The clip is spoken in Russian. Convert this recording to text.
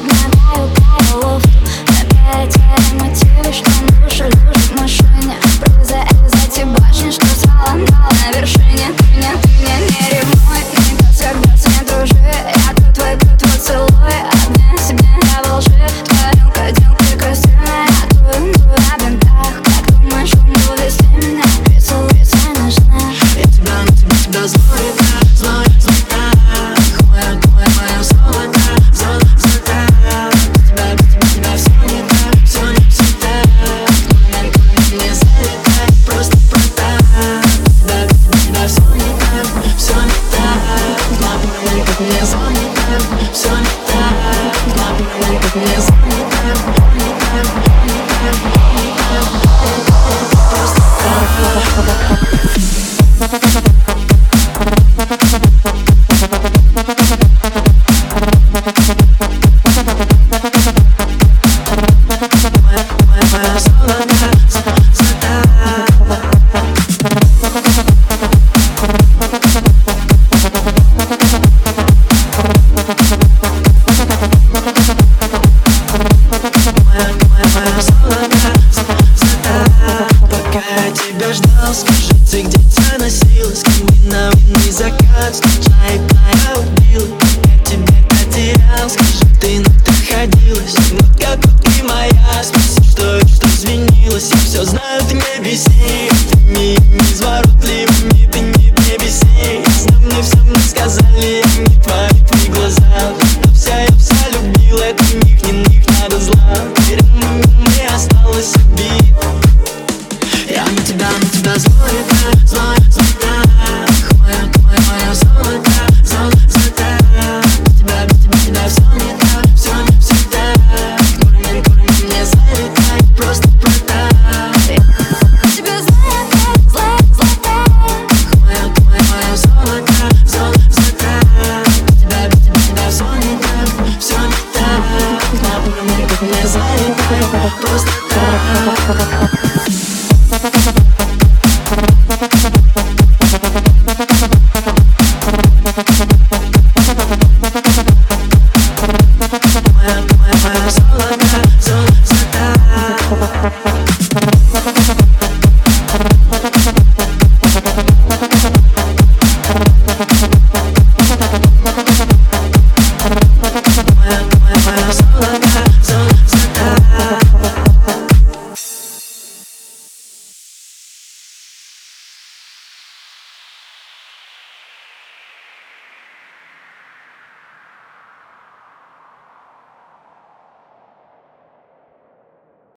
like my bio, bio of you. Тебя находилась Вот как ты моя, спроси, что, что извинилась Я все знаю, ты не беси, ты не, не изворотливыми, ты не, не беси С мне все мне сказали, я не твои, твои глаза. Но вся, я вся любила, это них, не них надо зла Курми, курми, мне залетай, просто так